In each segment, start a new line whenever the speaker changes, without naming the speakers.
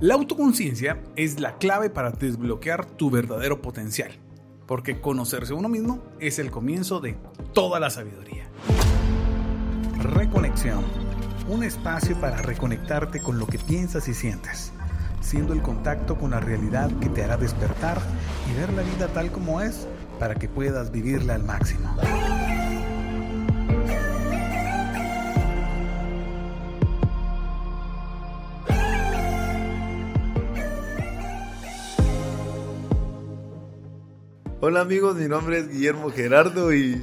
La autoconciencia es la clave para desbloquear tu verdadero potencial, porque conocerse uno mismo es el comienzo de toda la sabiduría. Reconexión, un espacio para reconectarte con lo que piensas y sientes, siendo el contacto con la realidad que te hará despertar y ver la vida tal como es para que puedas vivirla al máximo.
Hola amigos, mi nombre es Guillermo Gerardo y,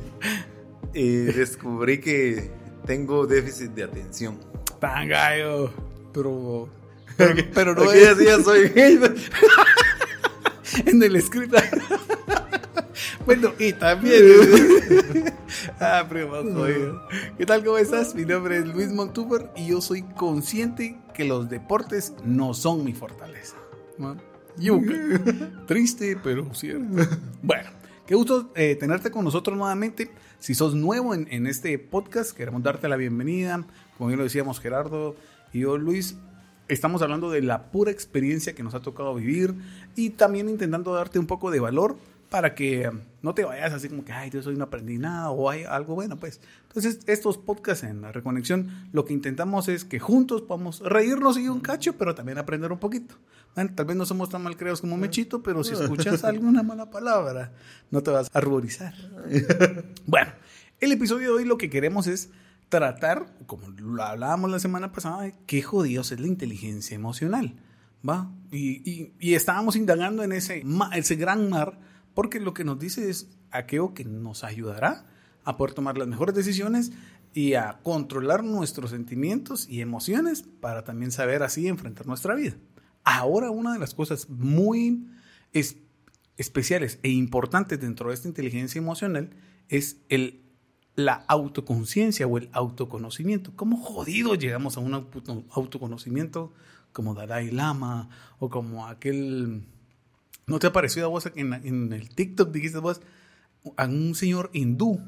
descubrí que tengo déficit de atención.
Tan gallo, pero,
pero, no es... día soy
en el escrito. bueno, y también. ah, primo, ¿Qué tal? ¿Cómo estás? Mi nombre es Luis Montuber y yo soy consciente que los deportes no son mi fortaleza. Triste, pero cierto. Bueno, qué gusto eh, tenerte con nosotros nuevamente. Si sos nuevo en, este podcast, queremos darte la bienvenida. Como ya lo decíamos Gerardo y yo, Luis, estamos hablando de la pura experiencia que nos ha tocado vivir y también intentando darte un poco de valor para que no te vayas así como que, ay, yo soy no aprendí nada o hay algo bueno, pues. Entonces, estos podcasts en la reconexión, lo que intentamos es que juntos podamos reírnos y un cacho, pero también aprender un poquito. tal vez no somos tan mal creados como Mechito, pero si escuchas alguna mala palabra, no te vas a ruborizar. bueno, el episodio de hoy lo que queremos es tratar, como lo hablábamos la semana pasada, qué jodidos es la inteligencia emocional. ¿Va? Y, y estábamos indagando en ese, ese gran mar porque lo que nos dice es aquello que nos ayudará a poder tomar las mejores decisiones y a controlar nuestros sentimientos y emociones para también saber así enfrentar nuestra vida. Ahora una de las cosas muy especiales e importantes dentro de esta inteligencia emocional es el, la autoconciencia o el autoconocimiento. ¿Cómo jodido llegamos a un autoconocimiento como Dalai Lama o como aquel ¿No te ha parecido a vos en, en el TikTok, dijiste vos, a un señor hindú?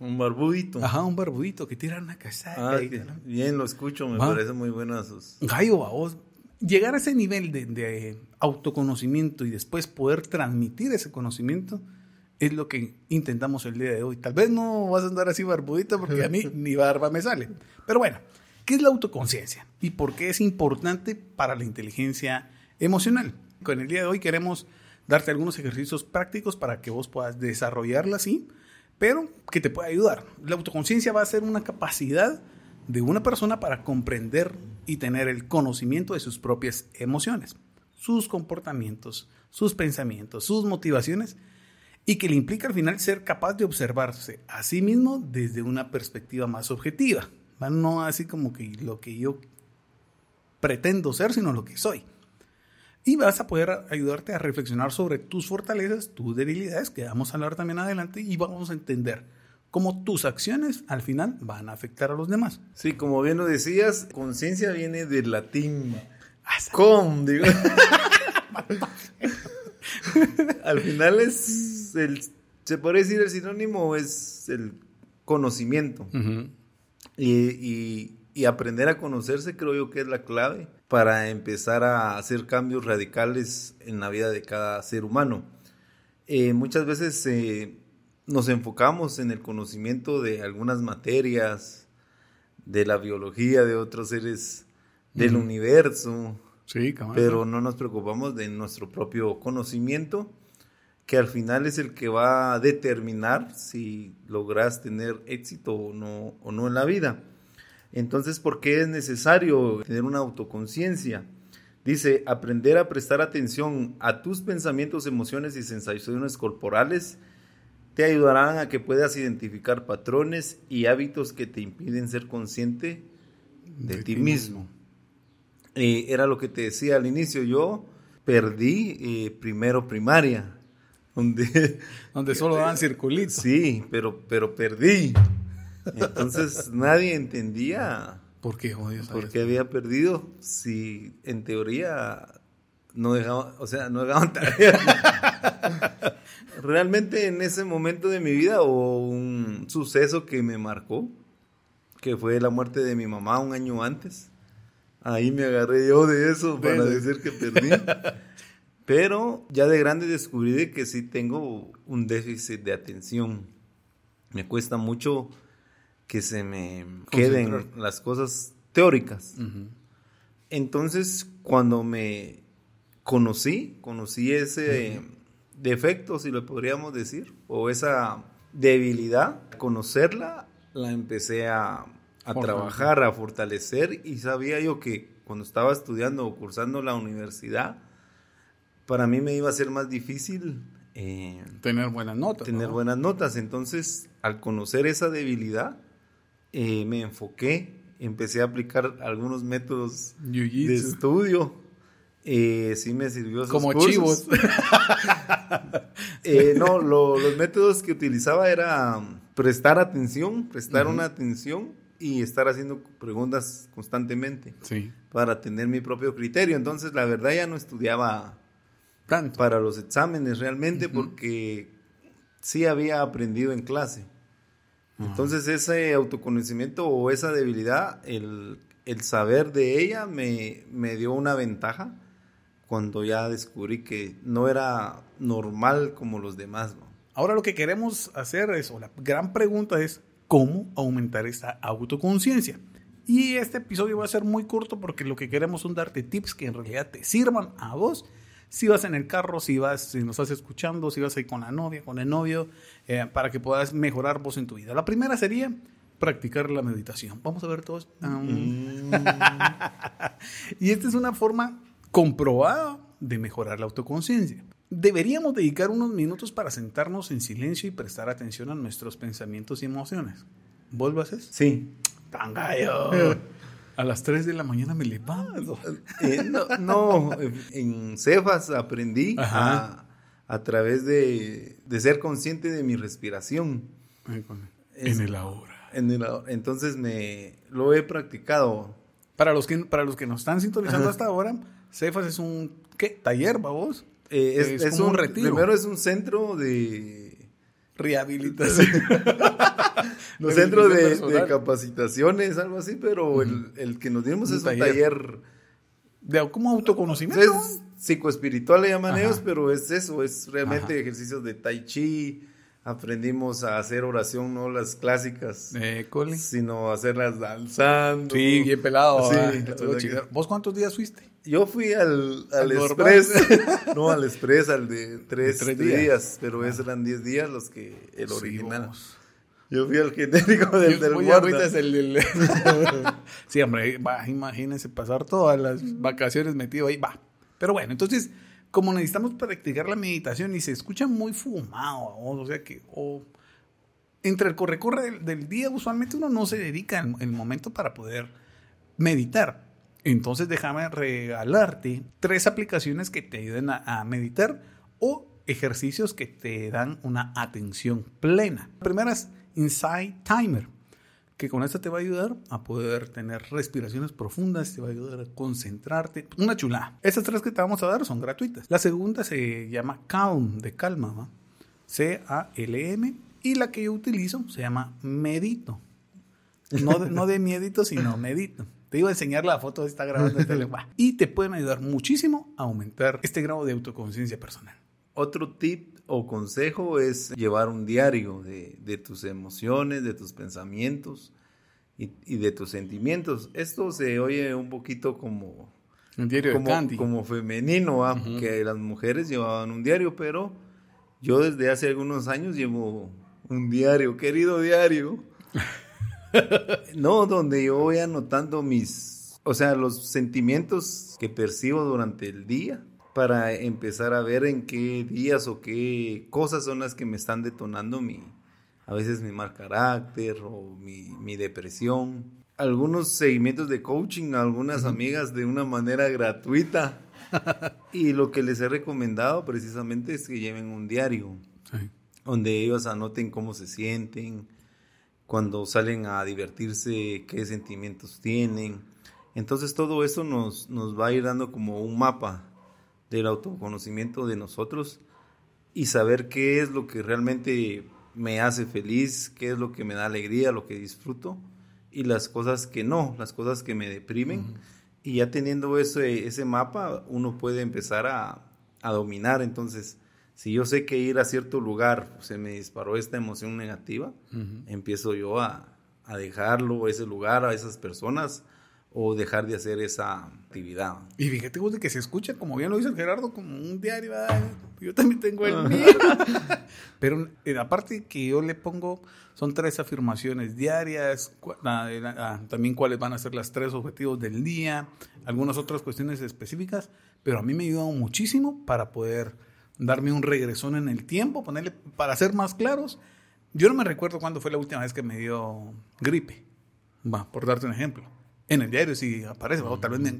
Un barbudito.
Ajá, un barbudito que tira una casada. Ah,
bien, lo escucho, me parece muy bueno sus...
Gallo, a vos. Llegar a ese nivel de, de, autoconocimiento y después poder transmitir ese conocimiento es lo que intentamos el día de hoy. Tal vez no vas a andar así barbudito porque a mí ni barba me sale. Pero bueno, ¿qué es la autoconciencia? ¿Y por qué es importante para la inteligencia emocional? Con el día de hoy queremos darte algunos ejercicios prácticos para que vos puedas desarrollarla así, pero que te pueda ayudar. La autoconciencia va a ser una capacidad de una persona para comprender y tener el conocimiento de sus propias emociones, sus comportamientos, sus pensamientos, sus motivaciones y que le implica al final ser capaz de observarse a sí mismo desde una perspectiva más objetiva, no así como que lo que yo pretendo ser, sino lo que soy y vas a poder ayudarte a reflexionar sobre tus fortalezas, tus debilidades, que vamos a hablar también adelante, y vamos a entender cómo tus acciones al final van a afectar a los demás.
Sí, como bien lo decías, conciencia viene del latín con, digo. al final es el, se puede decir el sinónimo es el conocimiento. y, y aprender a conocerse creo yo que es la clave para empezar a hacer cambios radicales en la vida de cada ser humano. Eh, muchas veces eh, nos enfocamos en el conocimiento de algunas materias, de la biología de otros seres del universo,
sí,
pero no nos preocupamos de nuestro propio conocimiento, que al final es el que va a determinar si logras tener éxito o no, o no en la vida. Entonces, ¿por qué es necesario tener una autoconciencia? Dice, aprender a prestar atención a tus pensamientos, emociones y sensaciones corporales te ayudarán a que puedas identificar patrones y hábitos que te impiden ser consciente de, ti mismo. Eh, era lo que te decía al inicio, yo perdí eh, primero primaria,
donde, donde solo daban circulitos.
Sí, pero, pero perdí. Entonces nadie entendía
por qué,
por qué había perdido si en teoría no dejaban, o sea, no dejaban tarea. Realmente en ese momento de mi vida hubo un suceso que me marcó, que fue la muerte de mi mamá un año antes. Ahí me agarré yo de eso para decir que perdí. Pero ya de grande descubrí que sí tengo un déficit de atención. Me cuesta mucho que se me queden las cosas teóricas. Entonces, cuando me conocí, conocí ese defecto, si lo podríamos decir, o esa debilidad, conocerla, la empecé a, trabajar, a fortalecer y sabía yo que cuando estaba estudiando o cursando la universidad, para mí me iba a ser más difícil
eh, tener buenas notas.
Tener buenas notas. Entonces, al conocer esa debilidad, eh, me enfoqué, empecé a aplicar algunos métodos de estudio. Eh, sí me sirvió
Como chivos.
no, los métodos que utilizaba era prestar atención, prestar una atención y estar haciendo preguntas constantemente
sí.
para tener mi propio criterio. Entonces, la verdad ya no estudiaba tanto para los exámenes realmente porque sí había aprendido en clase. Entonces, ese autoconocimiento o esa debilidad, el, saber de ella me, me dio una ventaja cuando ya descubrí que no era normal como los demás.
Ahora lo que queremos hacer es, o la gran pregunta es, ¿cómo aumentar esta autoconciencia? Y este episodio va a ser muy corto porque lo que queremos es darte tips que en realidad te sirvan a vos. Si vas en el carro, si vas, si nos estás escuchando, si vas ahí con la novia, con el novio, eh, para que puedas mejorar vos en tu vida. La primera sería practicar la meditación. Vamos a ver todos. Mm. y esta es una forma comprobada de mejorar la autoconciencia deberíamos dedicar unos minutos para sentarnos en silencio y prestar atención a nuestros pensamientos y emociones. ¿Vos lo haces?
Sí.
¡Tan gallo! A las 3 de la mañana me levanto.
Eh, no, en Cefas aprendí a, través de, ser consciente de mi respiración.
en el ahora.
En el Entonces me lo he practicado.
Para los que, para los que nos están sintonizando hasta ahora, Cefas es un ¿qué? taller, vos?
Eh, es, un, retiro. Primero es un centro de
rehabilitación.
un centro de, capacitaciones, algo así, pero el, que nos dimos es un taller.
de como autoconocimiento.
Es psicoespiritual le llaman ellos, pero es eso, es realmente ejercicios de tai chi. Aprendimos a hacer oración, no las clásicas,
eh,
sino hacerlas danzando.
Sí, bien pelado. Sí, ¿Vos cuántos días fuiste?
Yo fui al, al, Express, no al Express, al de tres, días. pero esos eran diez días los que el original. Yo fui al genérico del, Yo, del ahorita es el,
sí, hombre, imagínense pasar todas las vacaciones metido ahí, va. Pero bueno, entonces, como necesitamos practicar la meditación y se escucha muy fumado, o sea que, o entre el corre-corre del, día, usualmente uno no se dedica el, el momento para poder meditar. Entonces déjame regalarte tres aplicaciones que te ayuden a, meditar o ejercicios que te dan una atención plena. La primera es Insight Timer, que con esto te va a ayudar a poder tener respiraciones profundas, te va a ayudar a concentrarte. Una chula. Estas tres que te vamos a dar son gratuitas. La segunda se llama Calm, de calma, C-A-L-M. Y la que yo utilizo se llama Medito. No no de miedito, sino Medito. Te iba a enseñar la foto, está grabando este Y te pueden ayudar muchísimo a aumentar este grado de autoconciencia personal.
Otro tip o consejo es llevar un diario de, tus emociones, de tus pensamientos y, de tus sentimientos. Esto se oye un poquito como...
Un diario
como,
de Candy.
Como femenino, ¿ah? que las mujeres llevaban un diario, pero yo desde hace algunos años llevo un diario, querido diario. no, donde yo voy anotando mis, o sea, los sentimientos que percibo durante el día para empezar a ver en qué días o qué cosas son las que me están detonando mi, a veces mi mal carácter o mi, depresión. Algunos seguimientos de coaching algunas amigas de una manera gratuita. y lo que les he recomendado precisamente es que lleven un diario, donde ellos anoten cómo se sienten, cuando salen a divertirse, qué sentimientos tienen. Entonces todo eso nos, nos va a ir dando como un mapa del autoconocimiento de nosotros y saber qué es lo que realmente me hace feliz, qué es lo que me da alegría, lo que disfruto y las cosas que no, las cosas que me deprimen. Y ya teniendo ese, ese mapa, uno puede empezar a, a dominar. Entonces, si yo sé que ir a cierto lugar se me disparó esta emoción negativa, empiezo yo a, a, dejarlo, ese lugar, a esas personas, o dejar de hacer esa actividad.
Y fíjate vos de que se escucha, como bien lo dice Gerardo, como un diario. Yo también tengo el mío. Pero en la parte que yo le pongo son tres afirmaciones diarias, también cuáles van a ser las tres objetivos del día, algunas otras cuestiones específicas, pero a mí me ha ayudado muchísimo para poder darme un regresón en el tiempo, ponerle, para ser más claros, yo no me recuerdo cuándo fue la última vez que me dio gripe, va, por darte un ejemplo. En el diario sí aparece, o tal vez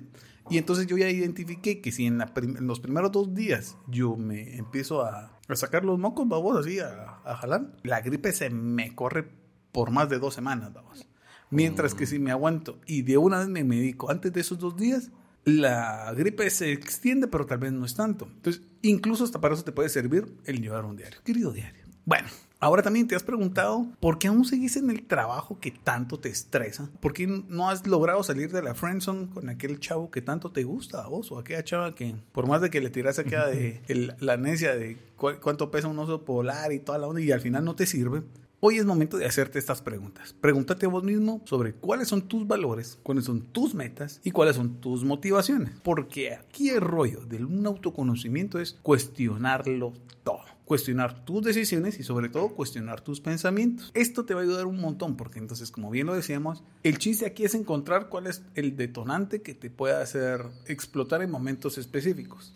Y entonces yo ya identifiqué que si en, los primeros dos días yo me empiezo a, sacar los mocos, vamos, así, a, a, jalar, la gripe se me corre por más de dos semanas, vamos. Mientras que si me aguanto y de una vez me medico antes de esos dos días, la gripe se extiende, pero tal vez no es tanto. Entonces, incluso hasta para eso te puede servir el llevar un diario. Querido diario. Bueno, ahora también te has preguntado por qué aún seguís en el trabajo que tanto te estresa. ¿Por qué no has logrado salir de la friendzone con aquel chavo que tanto te gusta a vos o aquella chava que, por más de que le tiras aquella de la necia de cuánto pesa un oso polar y toda la onda y al final no te sirve, Hoy es momento de hacerte estas preguntas. Pregúntate a vos mismo sobre cuáles son tus valores, cuáles son tus metas y cuáles son tus motivaciones. Porque aquí el rollo de un autoconocimiento es cuestionarlo todo. Cuestionar tus decisiones y sobre todo cuestionar tus pensamientos. Esto te va a ayudar un montón porque entonces, como bien lo decíamos, el chiste aquí es encontrar cuál es el detonante que te pueda hacer explotar en momentos específicos.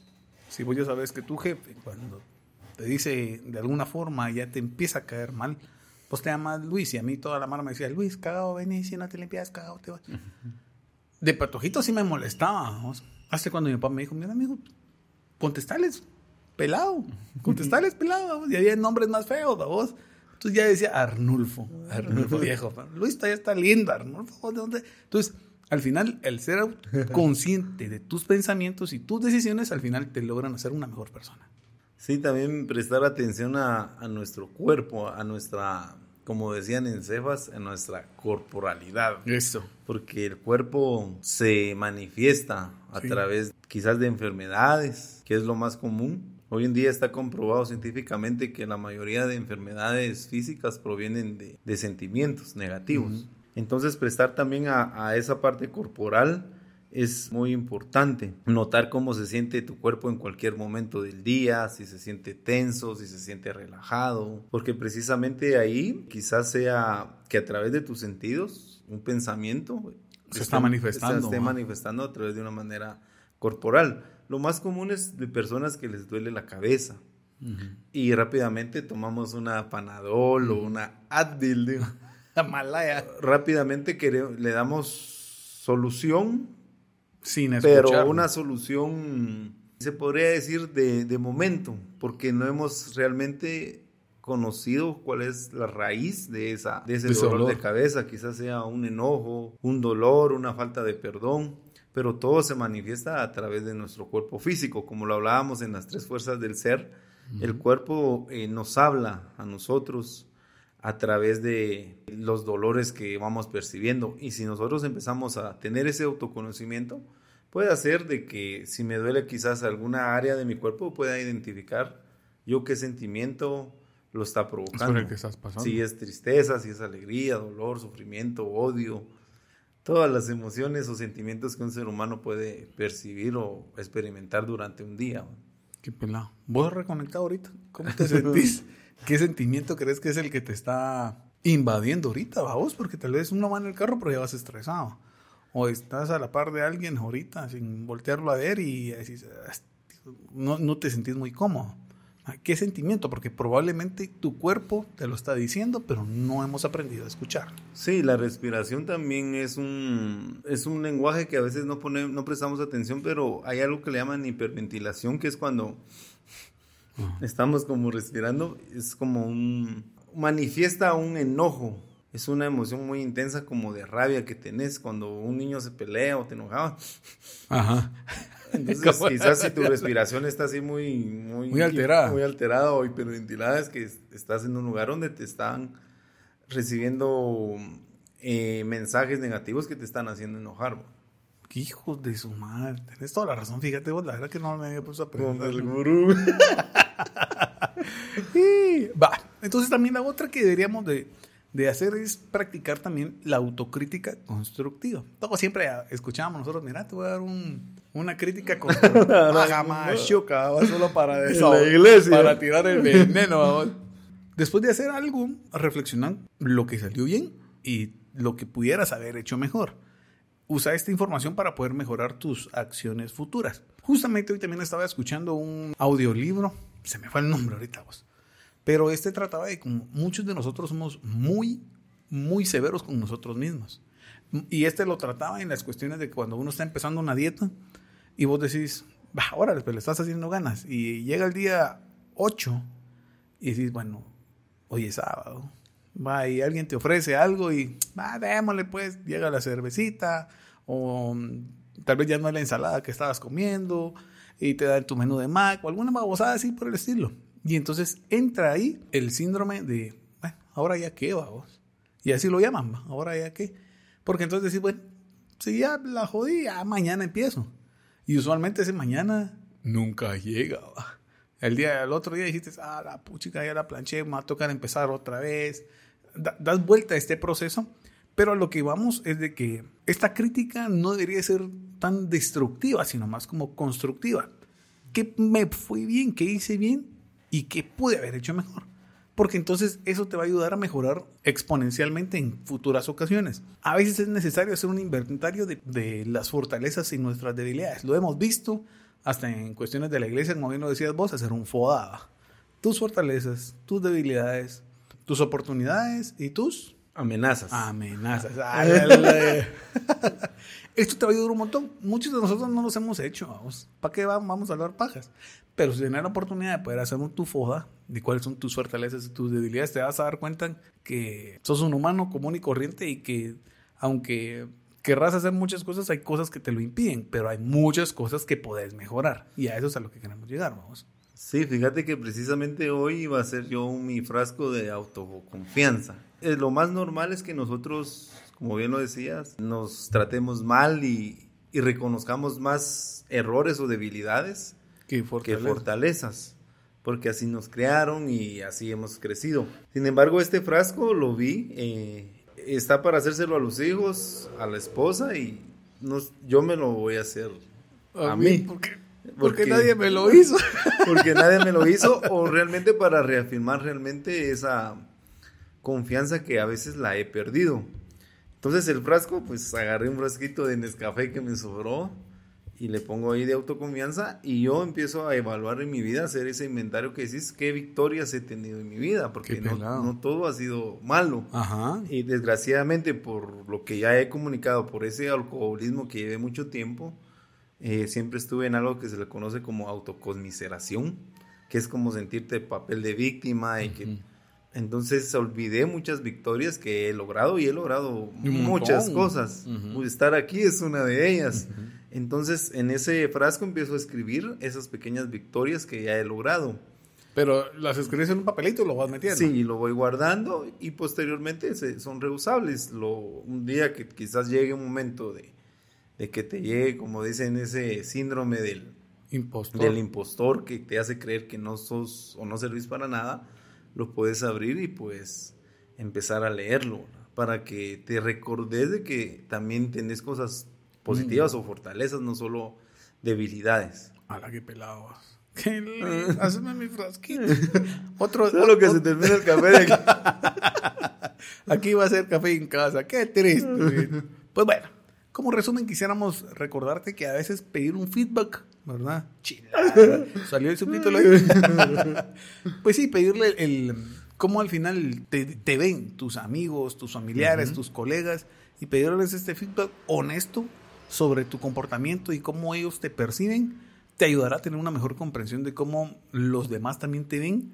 Si vos ya sabes que tu jefe, cuando te dice de alguna forma, ya te empieza a caer mal, pues te llamas Luis y a mí toda la mano me decía, Luis, cagado, ven si no te limpias, cagado, te vas. De patojito sí me molestaba. Hasta cuando mi papá me dijo, mira amigo, contestales pelado, contestales pelado, y había nombres más feos, vos. Entonces ya decía Arnulfo, Arnulfo viejo. Luis todavía está lindo, Arnulfo, ¿de dónde? Entonces, al final, el ser consciente de tus pensamientos y tus decisiones, al final te logran hacer una mejor persona.
Sí, también prestar atención a, nuestro cuerpo, a nuestra, como decían en Cefas, a nuestra corporalidad.
Eso.
Porque el cuerpo se manifiesta a través quizás de enfermedades, que es lo más común. Hoy en día está comprobado científicamente que la mayoría de enfermedades físicas provienen de, sentimientos negativos. Entonces prestar también a, a esa parte corporal es muy importante. Notar cómo se siente tu cuerpo en cualquier momento del día, si se siente tenso, si se siente relajado, porque precisamente ahí quizás sea que a través de tus sentidos, un pensamiento
se está manifestando.
Se esté manifestando a través de una manera corporal. Lo más común es de personas que les duele la cabeza. Y rápidamente tomamos una Panadol o una Advil,
La Malaya.
Rápidamente le damos solución
sin
Pero una solución, se podría decir, de, momento, porque no hemos realmente conocido cuál es la raíz de, esa, de ese dolor, de cabeza. Quizás sea un enojo, un dolor, una falta de perdón, pero todo se manifiesta a través de nuestro cuerpo físico, como lo hablábamos en las tres fuerzas del ser. El cuerpo eh, nos habla a nosotros a través de los dolores que vamos percibiendo. Y si nosotros empezamos a tener ese autoconocimiento, puede hacer de que si me duele quizás alguna área de mi cuerpo, pueda identificar yo qué sentimiento lo está provocando. Si es tristeza, si es alegría, dolor, sufrimiento, odio, todas las emociones o sentimientos que un ser humano puede percibir o experimentar durante un día.
Qué pelado. ¿Vos reconectado ahorita? ¿Cómo te sentís? ¿Qué sentimiento crees que es el que te está invadiendo ahorita, vos? Porque tal vez uno va en el carro, pero ya vas estresado. O estás a la par de alguien ahorita sin voltearlo a ver y decís, ah, no, no te sentís muy cómodo. ¿Qué sentimiento? Porque probablemente tu cuerpo te lo está diciendo, pero no hemos aprendido a escuchar.
Sí, la respiración también es un, es un lenguaje que a veces no, pone, no prestamos atención, pero hay algo que le llaman hiperventilación, que es cuando Estamos como respirando, es como un... manifiesta un enojo, es una emoción muy intensa como de rabia que tenés cuando un niño se pelea o te enojaba.
Ajá.
Entonces, quizás si tu respiración está así muy, muy,
muy alterada.
Muy alterada o hiperventilada, es que estás en un lugar donde te están recibiendo eh, mensajes negativos que te están haciendo enojar.
Hijos de su madre. Tenés toda la razón. Fíjate vos, la verdad que no me había puesto a
Con
aprender.
el gurú.
Va. Entonces también la otra que deberíamos de, de hacer es practicar también la autocrítica constructiva. Todo siempre escuchábamos nosotros, mira, te voy a dar un- una crítica constructiva. Va, solo para desahogar,
iglesia.
para tirar el veneno. va. Después de hacer algo, reflexionar lo que salió bien y lo que pudieras haber hecho mejor. Usa esta información para poder mejorar tus acciones futuras. Justamente hoy también estaba escuchando un audiolibro, se me fue el nombre ahorita vos, pero este trataba de como muchos de nosotros somos muy, muy severos con nosotros mismos. Y este lo trataba en las cuestiones de cuando uno está empezando una dieta y vos decís, va, órale, pues le estás haciendo ganas. Y llega el día 8 y decís, bueno, hoy es sábado. Va, y alguien te ofrece algo y, va, démosle pues, llega la cervecita o mm, tal vez ya no es la ensalada que estabas comiendo y te dan tu menú de Mac o alguna babosada así por el estilo. Y entonces entra ahí el síndrome de, bueno, ahora ya qué, vamos. Y así lo llaman, ahora ya qué. Porque entonces decís, bueno, si ya la jodí, ya mañana empiezo. Y usualmente ese mañana nunca llega. El día, el otro día dijiste, ah, la puchica ya la planché, me va a tocar empezar otra vez. Da- das vuelta a este proceso, pero a lo que vamos es de que esta crítica no debería ser tan destructiva, sino más como constructiva. ¿Qué me fue bien? ¿Qué hice bien? ¿Y qué pude haber hecho mejor? Porque entonces eso te va a ayudar a mejorar exponencialmente en futuras ocasiones. A veces es necesario hacer un inventario de, de las fortalezas y nuestras debilidades. Lo hemos visto hasta en cuestiones de la iglesia, como bien lo decías vos, hacer un FODA. Tus fortalezas, tus debilidades, tus oportunidades y tus
Amenazas.
amenazas. Ándale. Esto te va a ayudar un montón. Muchos de nosotros no los hemos hecho. Vamos. ¿Para qué va- vamos a hablar pajas? Pero si tienes la oportunidad de poder hacer un tu foda de cuáles son tus fortalezas y tus debilidades, te vas a dar cuenta que sos un humano común y corriente y que aunque querrás hacer muchas cosas, hay cosas que te lo impiden, pero hay muchas cosas que podés mejorar. Y a eso es a lo que queremos llegar, vamos.
Sí, fíjate que precisamente hoy iba a ser yo mi frasco de autoconfianza. Eh, lo más normal es que nosotros, como bien lo decías, nos tratemos mal y, y reconozcamos más errores o debilidades
Que
que
fortaleza.
fortalezas, porque así nos crearon y así hemos crecido. Sin embargo, este frasco lo vi, eh, está para hacérselo a los hijos, a la esposa y nos- yo me lo voy a hacer a, mí.
Porque, porque
Porque-
nadie me lo hizo.
Porque nadie me lo hizo o realmente para reafirmar realmente esa confianza que a veces la he perdido. Entonces el frasco, pues agarré un frasquito de Nescafé que me sobró y le pongo ahí de autoconfianza y yo empiezo a evaluar en mi vida, hacer ese inventario que decís qué victorias he tenido en mi vida, porque no, no todo ha sido malo.
Ajá.
Y desgraciadamente por lo que ya he comunicado, por ese alcoholismo que llevé mucho tiempo, eh, siempre estuve en algo que se le conoce como autocosmiseración, que es como sentirte papel de víctima y que... Entonces olvidé muchas victorias que he logrado y he logrado muchas cosas.
Ujú.
Estar aquí es una de ellas. Entonces en ese frasco empiezo a escribir esas pequeñas victorias que ya he logrado.
Pero las escribes en un papelito y lo vas metiendo.
Sí, lo voy guardando y posteriormente se- son reusables. Lo, un día que quizás llegue un momento de, de que te llegue, como dicen, ese síndrome del,
Impostor.
del impostor que te hace creer que no sos o no servís para nada, lo puedes abrir y pues empezar a leerlo ¿no? para que te recordes de que también tenés cosas positivas o fortalezas, no solo debilidades.
A la que pelado. vas. Qué lindo. Hazme mi frasquito. Otro.
Solo que se termina el café de aquí.
Aquí va a ser café en casa. Qué triste. pues bueno, como resumen, quisiéramos recordarte que a veces pedir un feedback, ¿verdad? Chilada. Salió el subtítulo ahí. pues sí, pedirle el, cómo al final te, te ven tus amigos, tus familiares, tus colegas y pedirles este feedback honesto sobre tu comportamiento y cómo ellos te perciben, te ayudará a tener una mejor comprensión de cómo los demás también te ven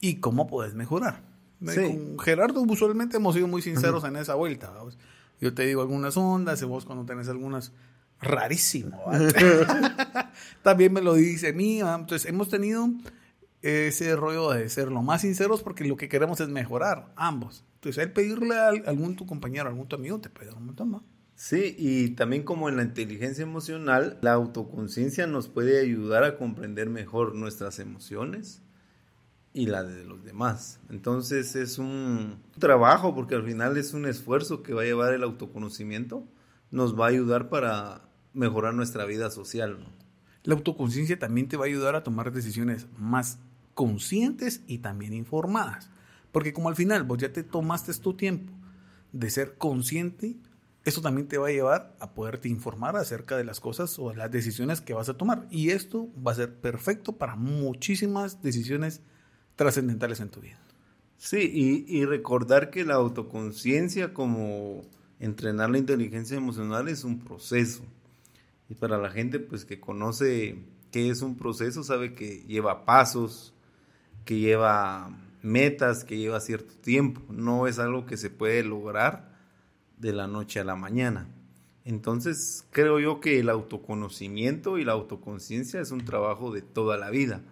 y cómo puedes mejorar.
Sí.
Con Gerardo usualmente hemos sido muy sinceros en esa vuelta. Yo te digo algunas ondas y vos cuando tenés algunas rarísimo. También me lo dice a mí. ¿va? Entonces hemos tenido ese rollo de ser lo más sinceros porque lo que queremos es mejorar ambos. Entonces el pedirle a algún tu compañero, algún tu amigo, te puede dar un montón más.
Sí, y también como en la inteligencia emocional, la autoconciencia nos puede ayudar a comprender mejor nuestras emociones y la de los demás. Entonces es un trabajo porque al final es un esfuerzo que va a llevar el autoconocimiento, nos va a ayudar para mejorar nuestra vida social.
La autoconciencia también te va a ayudar a tomar decisiones más conscientes y también informadas. Porque como al final vos ya te tomaste tu tiempo de ser consciente, eso también te va a llevar a poderte informar acerca de las cosas o de las decisiones que vas a tomar. Y esto va a ser perfecto para muchísimas decisiones trascendentales en tu vida.
Sí, y, recordar que la autoconciencia como entrenar la inteligencia emocional es un proceso. Y para la gente pues que conoce qué es un proceso, sabe que lleva pasos, que lleva metas, que lleva cierto tiempo. No es algo que se puede lograr de la noche a la mañana. Entonces, creo yo que el autoconocimiento y la autoconciencia es un trabajo de toda la vida.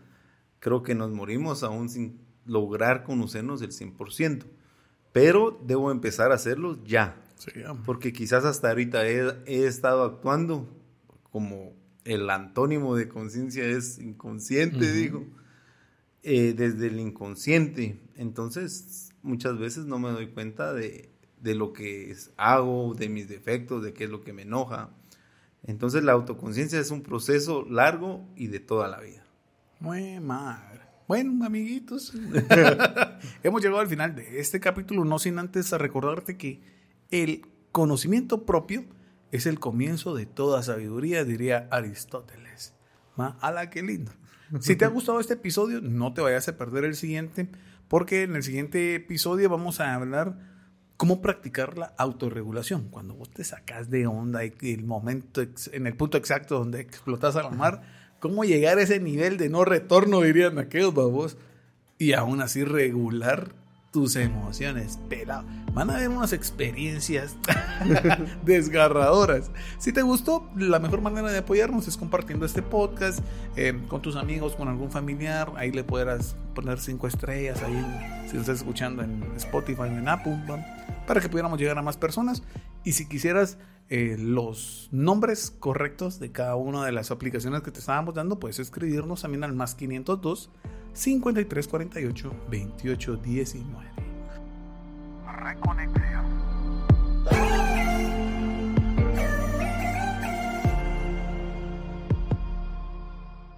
Creo que nos morimos aún sin lograr conocernos del 100%, pero debo empezar a hacerlo ya. porque quizás hasta ahorita he, estado actuando como el antónimo de conciencia es inconsciente, digo, eh, desde el inconsciente. Entonces, muchas veces no me doy cuenta de, de lo que hago, de mis defectos, de qué es lo que me enoja. Entonces la autoconciencia es un proceso largo y de toda la vida.
Muy mal. Bueno, amiguitos, hemos llegado al final de este capítulo, no sin antes recordarte que el conocimiento propio es el comienzo de toda sabiduría, diría Aristóteles. ¡Hala, qué lindo! Si te ha gustado este episodio, no te vayas a perder el siguiente, porque en el siguiente episodio vamos a hablar cómo practicar la autorregulación. Cuando vos te sacas de onda y el momento, en el punto exacto donde explotas al mar, cómo llegar a ese nivel de no retorno, dirían aquellos babos, y aún así regular tus emociones, pelado. Van a haber unas experiencias desgarradoras. Si te gustó, la mejor manera de apoyarnos es compartiendo este podcast eh, con tus amigos, con algún familiar. Ahí le podrás poner cinco estrellas, ahí si lo estás escuchando en Spotify en Apple, para que pudiéramos llegar a más personas. Y si quisieras eh, los nombres correctos de cada una de las aplicaciones que te estábamos dando, puedes escribirnos también al más 502 Cincuenta y tres cuarenta y ocho veintiocho diecinueve.